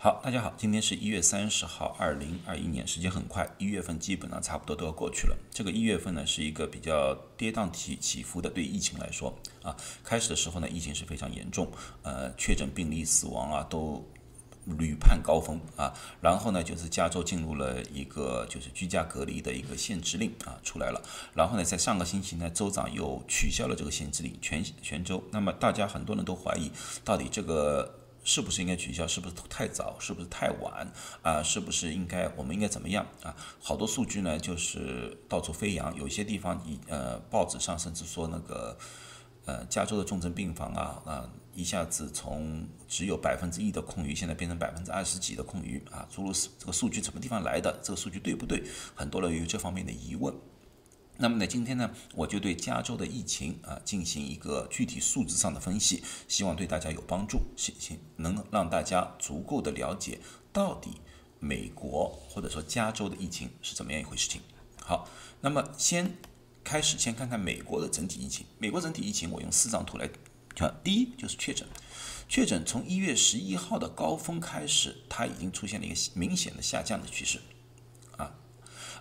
好，大家好，今天是一月三十号，二零二一年，时间很快，一月份基本上差不多都要过去了。这个一月份呢，是一个比较跌宕起起伏的，对疫情来说啊，开始的时候呢，疫情是非常严重，呃，确诊病例、死亡啊，都屡攀高峰啊。然后呢，就是加州进入了一个就是居家隔离的一个限制令啊，出来了。然后呢，在上个星期呢，州长又取消了这个限制令，全全州。那么大家很多人都怀疑，到底这个。是不是应该取消？是不是太早？是不是太晚？啊，是不是应该？我们应该怎么样？啊，好多数据呢，就是到处飞扬。有些地方，以呃，报纸上甚至说那个，呃，加州的重症病房啊，啊，一下子从只有百分之一的空余，现在变成百分之二十几的空余啊。诸如此，这个数据什么地方来的？这个数据对不对？很多人有这方面的疑问。那么呢，今天呢，我就对加州的疫情啊进行一个具体数字上的分析，希望对大家有帮助，行行能让大家足够的了解到底美国或者说加州的疫情是怎么样一回事情。好，那么先开始先看看美国的整体疫情。美国整体疫情，我用四张图来看。第一就是确诊，确诊从一月十一号的高峰开始，它已经出现了一个明显的下降的趋势，啊，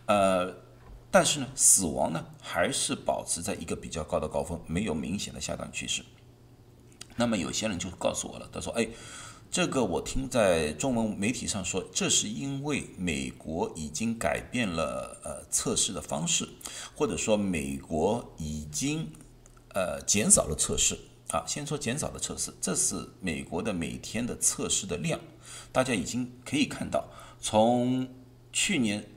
呃。但是呢，死亡呢还是保持在一个比较高的高峰，没有明显的下降趋势。那么有些人就告诉我了，他说：“哎，这个我听在中文媒体上说，这是因为美国已经改变了呃测试的方式，或者说美国已经呃减少了测试啊。先说减少的测试，这是美国的每天的测试的量，大家已经可以看到，从去年。”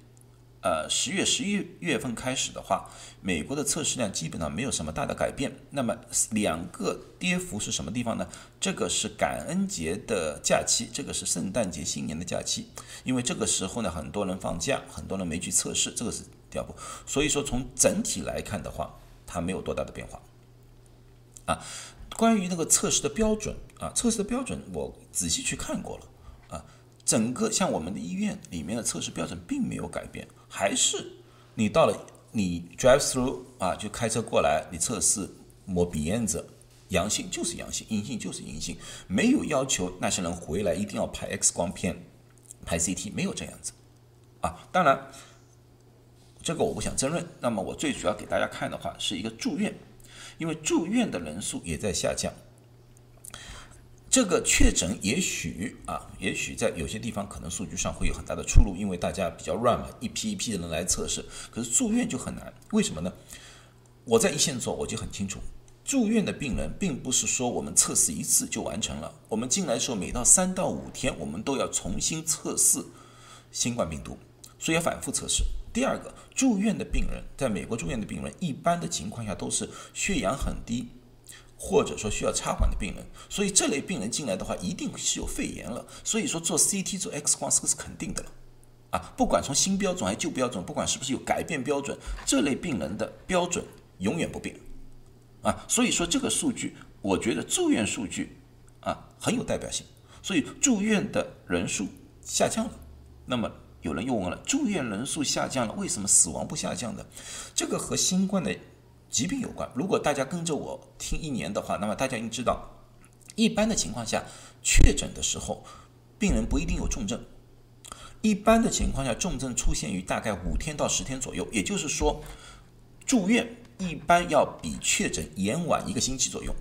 呃，十月、十一月份开始的话，美国的测试量基本上没有什么大的改变。那么两个跌幅是什么地方呢？这个是感恩节的假期，这个是圣诞节、新年的假期。因为这个时候呢，很多人放假，很多人没去测试，这个是第二步。所以说，从整体来看的话，它没有多大的变化。啊，关于那个测试的标准啊，测试的标准我仔细去看过了啊。整个像我们的医院里面的测试标准并没有改变，还是你到了你 drive through 啊，就开车过来，你测试摸鼻咽子，阳性就是阳性，阴性就是阴性，没有要求那些人回来一定要拍 X 光片、拍 CT，没有这样子啊。当然，这个我不想争论。那么我最主要给大家看的话是一个住院，因为住院的人数也在下降。这个确诊也许啊，也许在有些地方可能数据上会有很大的出入，因为大家比较乱嘛，一批一批的人来测试。可是住院就很难，为什么呢？我在一线做，我就很清楚，住院的病人并不是说我们测试一次就完成了。我们进来的时候，每到三到五天，我们都要重新测试新冠病毒，所以要反复测试。第二个，住院的病人，在美国住院的病人，一般的情况下都是血氧很低。或者说需要插管的病人，所以这类病人进来的话，一定是有肺炎了。所以说做 CT 做 X 光这个是肯定的了，啊，不管从新标准还是旧标准，不管是不是有改变标准，这类病人的标准永远不变，啊，所以说这个数据，我觉得住院数据啊很有代表性。所以住院的人数下降了，那么有人又问了，住院人数下降了，为什么死亡不下降的？这个和新冠的。疾病有关。如果大家跟着我听一年的话，那么大家应知道，一般的情况下，确诊的时候，病人不一定有重症。一般的情况下，重症出现于大概五天到十天左右。也就是说，住院一般要比确诊延晚一个星期左右。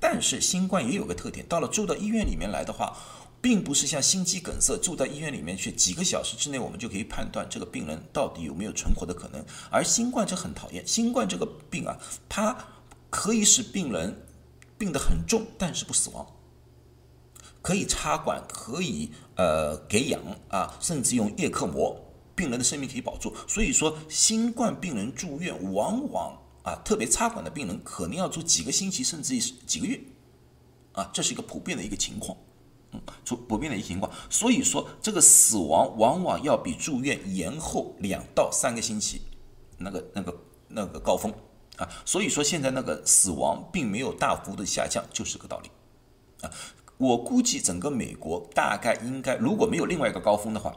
但是新冠也有个特点，到了住到医院里面来的话。并不是像心肌梗塞住在医院里面去几个小时之内，我们就可以判断这个病人到底有没有存活的可能。而新冠这很讨厌，新冠这个病啊，它可以使病人病得很重，但是不死亡，可以插管，可以呃给氧啊，甚至用叶克膜，病人的生命可以保住。所以说，新冠病人住院往往啊，特别插管的病人可能要住几个星期，甚至几个月啊，这是一个普遍的一个情况。出不变的一情况，所以说这个死亡往往要比住院延后两到三个星期，那个那个那个高峰啊，所以说现在那个死亡并没有大幅的下降，就是个道理啊。我估计整个美国大概应该如果没有另外一个高峰的话，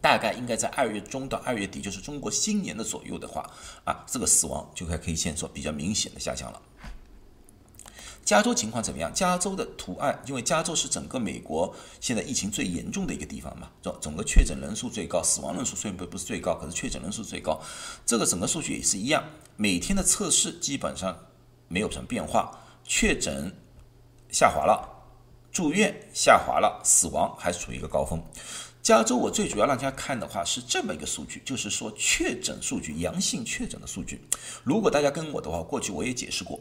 大概应该在二月中到二月底，就是中国新年的左右的话啊，这个死亡就该可以先说比较明显的下降了。加州情况怎么样？加州的图案，因为加州是整个美国现在疫情最严重的一个地方嘛，总整个确诊人数最高，死亡人数虽然不不是最高，可是确诊人数最高。这个整个数据也是一样，每天的测试基本上没有什么变化，确诊下滑了，住院下滑了，死亡还处于一个高峰。加州我最主要让大家看的话是这么一个数据，就是说确诊数据，阳性确诊的数据。如果大家跟我的话，过去我也解释过。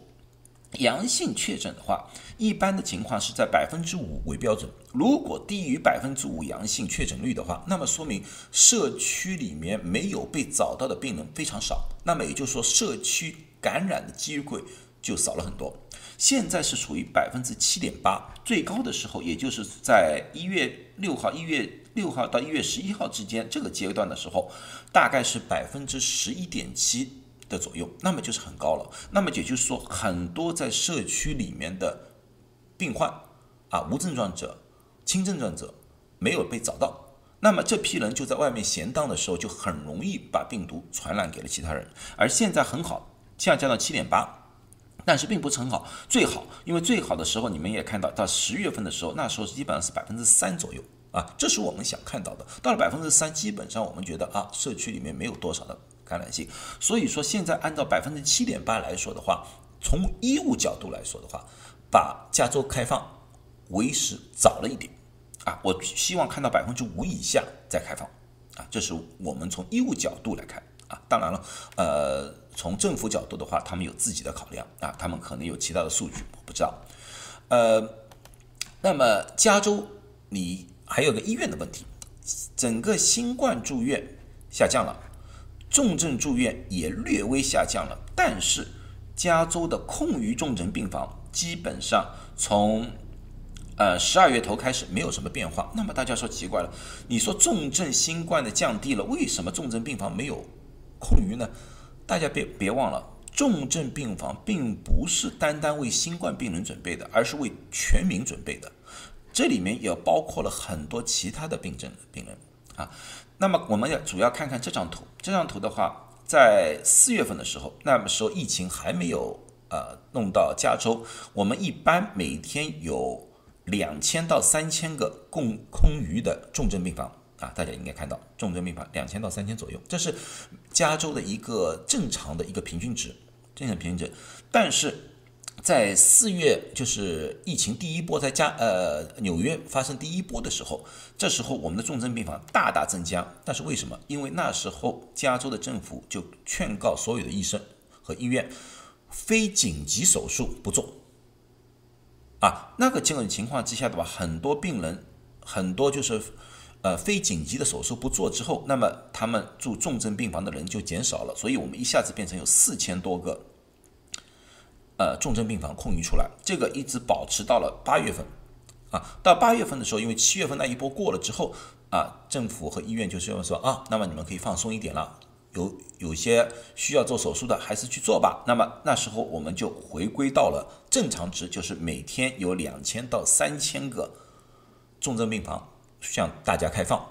阳性确诊的话，一般的情况是在百分之五为标准。如果低于百分之五阳性确诊率的话，那么说明社区里面没有被找到的病人非常少。那么也就是说，社区感染的机会就少了很多。现在是处于百分之七点八，最高的时候也就是在一月六号、一月六号到一月十一号之间这个阶段的时候，大概是百分之十一点七。的左右，那么就是很高了。那么也就是说，很多在社区里面的病患啊，无症状者、轻症状者没有被找到，那么这批人就在外面闲荡的时候，就很容易把病毒传染给了其他人。而现在很好，下降到七点八，但是并不是很好。最好，因为最好的时候你们也看到，到十月份的时候，那时候基本上是百分之三左右啊，这是我们想看到的。到了百分之三，基本上我们觉得啊，社区里面没有多少的。感染性，所以说现在按照百分之七点八来说的话，从医务角度来说的话，把加州开放为时早了一点啊，我希望看到百分之五以下再开放啊，这是我们从医务角度来看啊。当然了，呃，从政府角度的话，他们有自己的考量啊，他们可能有其他的数据，我不知道。呃，那么加州你还有个医院的问题，整个新冠住院下降了。重症住院也略微下降了，但是加州的空余重症病房基本上从呃十二月头开始没有什么变化。那么大家说奇怪了，你说重症新冠的降低了，为什么重症病房没有空余呢？大家别别忘了，重症病房并不是单单为新冠病人准备的，而是为全民准备的，这里面也包括了很多其他的病症病人啊。那么我们要主要看看这张图。这张图的话，在四月份的时候，那么时候疫情还没有呃弄到加州，我们一般每天有两千到三千个空空余的重症病房啊，大家应该看到重症病房两千到三千左右，这是加州的一个正常的一个平均值，正常平均值，但是。在四月，就是疫情第一波在加呃纽约发生第一波的时候，这时候我们的重症病房大大增加。但是为什么？因为那时候加州的政府就劝告所有的医生和医院，非紧急手术不做。啊，那个这种情况之下的话，很多病人，很多就是呃非紧急的手术不做之后，那么他们住重症病房的人就减少了。所以我们一下子变成有四千多个。呃，重症病房空余出来，这个一直保持到了八月份，啊，到八月份的时候，因为七月份那一波过了之后，啊，政府和医院就是说啊，那么你们可以放松一点了，有有些需要做手术的还是去做吧。那么那时候我们就回归到了正常值，就是每天有两千到三千个重症病房向大家开放。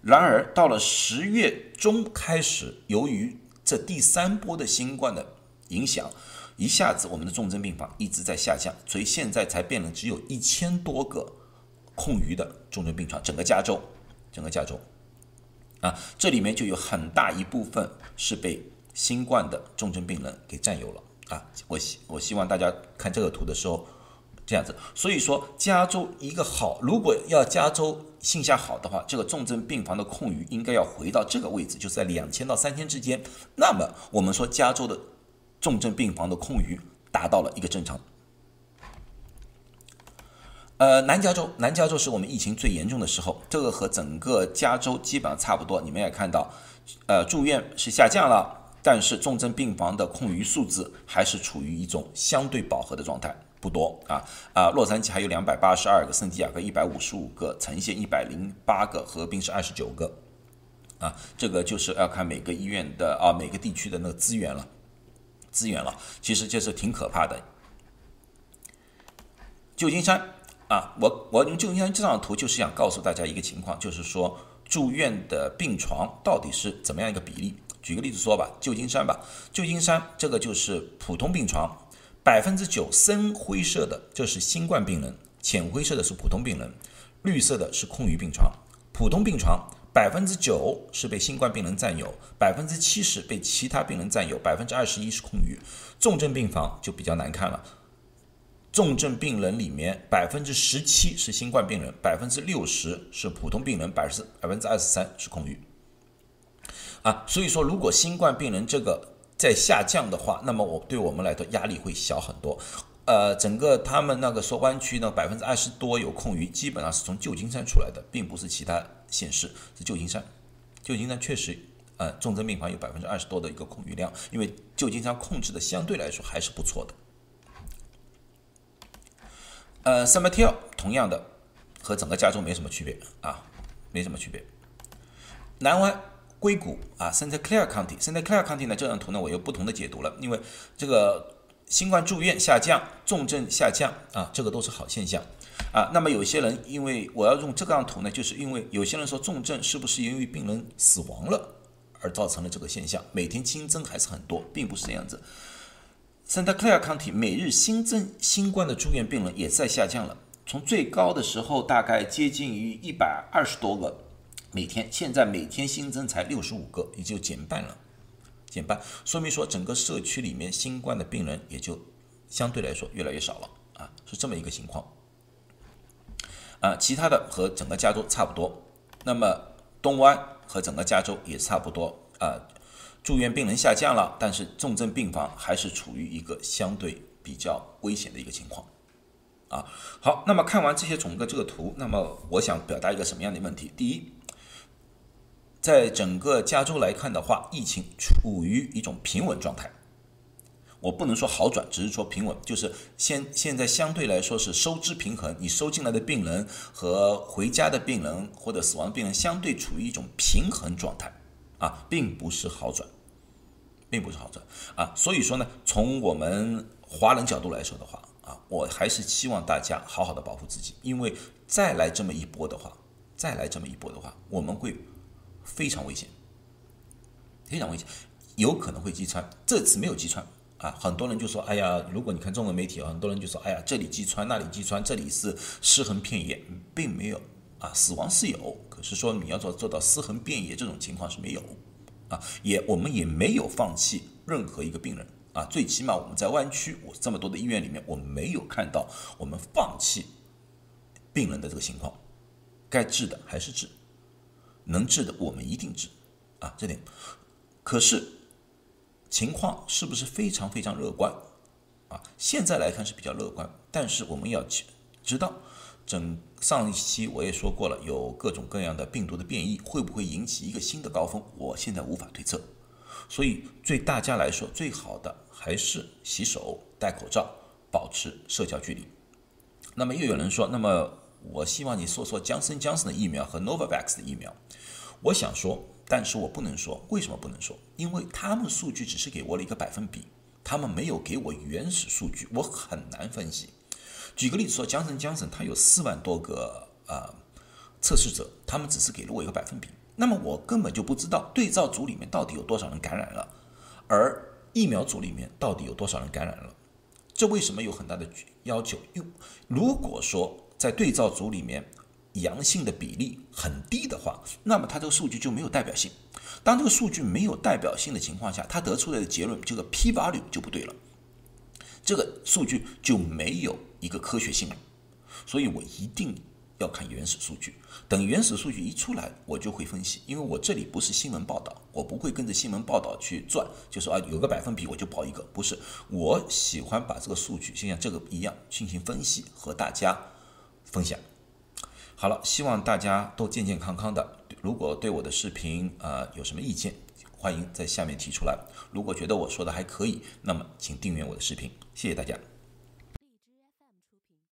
然而到了十月中开始，由于这第三波的新冠的影响。一下子，我们的重症病房一直在下降，所以现在才变了，只有一千多个空余的重症病床。整个加州，整个加州，啊，这里面就有很大一部分是被新冠的重症病人给占有了啊。我希我希望大家看这个图的时候，这样子。所以说，加州一个好，如果要加州性下好的话，这个重症病房的空余应该要回到这个位置，就是在两千到三千之间。那么我们说加州的。重症病房的空余达到了一个正常。呃，南加州，南加州是我们疫情最严重的时候，这个和整个加州基本上差不多。你们也看到，呃，住院是下降了，但是重症病房的空余数字还是处于一种相对饱和的状态，不多啊啊。洛杉矶还有两百八十二个，圣地亚哥一百五十五个，城县一百零八个，合并是二十九个。啊，这个就是要看每个医院的啊，每个地区的那个资源了。资源了，其实这是挺可怕的。旧金山啊，我我用旧金山这张图就是想告诉大家一个情况，就是说住院的病床到底是怎么样一个比例。举个例子说吧，旧金山吧，旧金山这个就是普通病床，百分之九深灰色的这是新冠病人，浅灰色的是普通病人，绿色的是空余病床。普通病床百分之九是被新冠病人占有，百分之七十被其他病人占有，百分之二十一是空余。重症病房就比较难看了，重症病人里面百分之十七是新冠病人，百分之六十是普通病人，百分之百分之二十三是空余。啊，所以说如果新冠病人这个在下降的话，那么我对我们来说压力会小很多。呃，整个他们那个说湾区呢，百分之二十多有空余，基本上是从旧金山出来的，并不是其他县市，是旧金山。旧金山确实，呃，重症病房有百分之二十多的一个空余量，因为旧金山控制的相对来说还是不错的。呃，San Mateo 同样的和整个加州没什么区别啊，没什么区别。南湾。硅谷啊，Santa Clara County，Santa Clara County 呢，这张图呢，我有不同的解读了，因为这个新冠住院下降，重症下降啊，这个都是好现象啊。那么有些人，因为我要用这张图呢，就是因为有些人说重症是不是因为病人死亡了而造成了这个现象？每天新增还是很多，并不是这样子。Santa Clara County 每日新增新冠的住院病人也在下降了，从最高的时候大概接近于一百二十多个。每天现在每天新增才六十五个，也就减半了，减半，说明说整个社区里面新冠的病人也就相对来说越来越少了啊，是这么一个情况。啊，其他的和整个加州差不多，那么东湾和整个加州也差不多啊，住院病人下降了，但是重症病房还是处于一个相对比较危险的一个情况。啊，好，那么看完这些总的这个图，那么我想表达一个什么样的问题？第一。在整个加州来看的话，疫情处于一种平稳状态。我不能说好转，只是说平稳，就是现现在相对来说是收支平衡。你收进来的病人和回家的病人或者死亡病人相对处于一种平衡状态啊，并不是好转，并不是好转啊。所以说呢，从我们华人角度来说的话啊，我还是希望大家好好的保护自己，因为再来这么一波的话，再来这么一波的话，我们会。非常危险，非常危险，有可能会击穿。这次没有击穿啊，很多人就说：“哎呀，如果你看中文媒体，很多人就说：‘哎呀，这里击穿，那里击穿，这里是尸横遍野，并没有啊，死亡是有，可是说你要做做到尸横遍野这种情况是没有啊，也我们也没有放弃任何一个病人啊，最起码我们在湾区，我这么多的医院里面，我没有看到我们放弃病人的这个情况，该治的还是治。”能治的我们一定治，啊，这点。可是情况是不是非常非常乐观？啊，现在来看是比较乐观，但是我们要知道，整上一期我也说过了，有各种各样的病毒的变异，会不会引起一个新的高峰？我现在无法推测。所以对大家来说，最好的还是洗手、戴口罩、保持社交距离。那么又有人说，那么。我希望你说说江森江森的疫苗和 Novavax 的疫苗。我想说，但是我不能说。为什么不能说？因为他们数据只是给我了一个百分比，他们没有给我原始数据，我很难分析。举个例子说，江森江森它有四万多个呃测试者，他们只是给了我一个百分比，那么我根本就不知道对照组里面到底有多少人感染了，而疫苗组里面到底有多少人感染了。这为什么有很大的要求？因如果说在对照组里面，阳性的比例很低的话，那么它这个数据就没有代表性。当这个数据没有代表性的情况下，它得出来的结论这个 p 值就不对了，这个数据就没有一个科学性了。所以我一定要看原始数据。等原始数据一出来，我就会分析。因为我这里不是新闻报道，我不会跟着新闻报道去转，就说啊有个百分比我就报一个，不是。我喜欢把这个数据就像这个一样进行分析，和大家。分享好了，希望大家都健健康康的。如果对我的视频呃有什么意见，欢迎在下面提出来。如果觉得我说的还可以，那么请订阅我的视频，谢谢大家。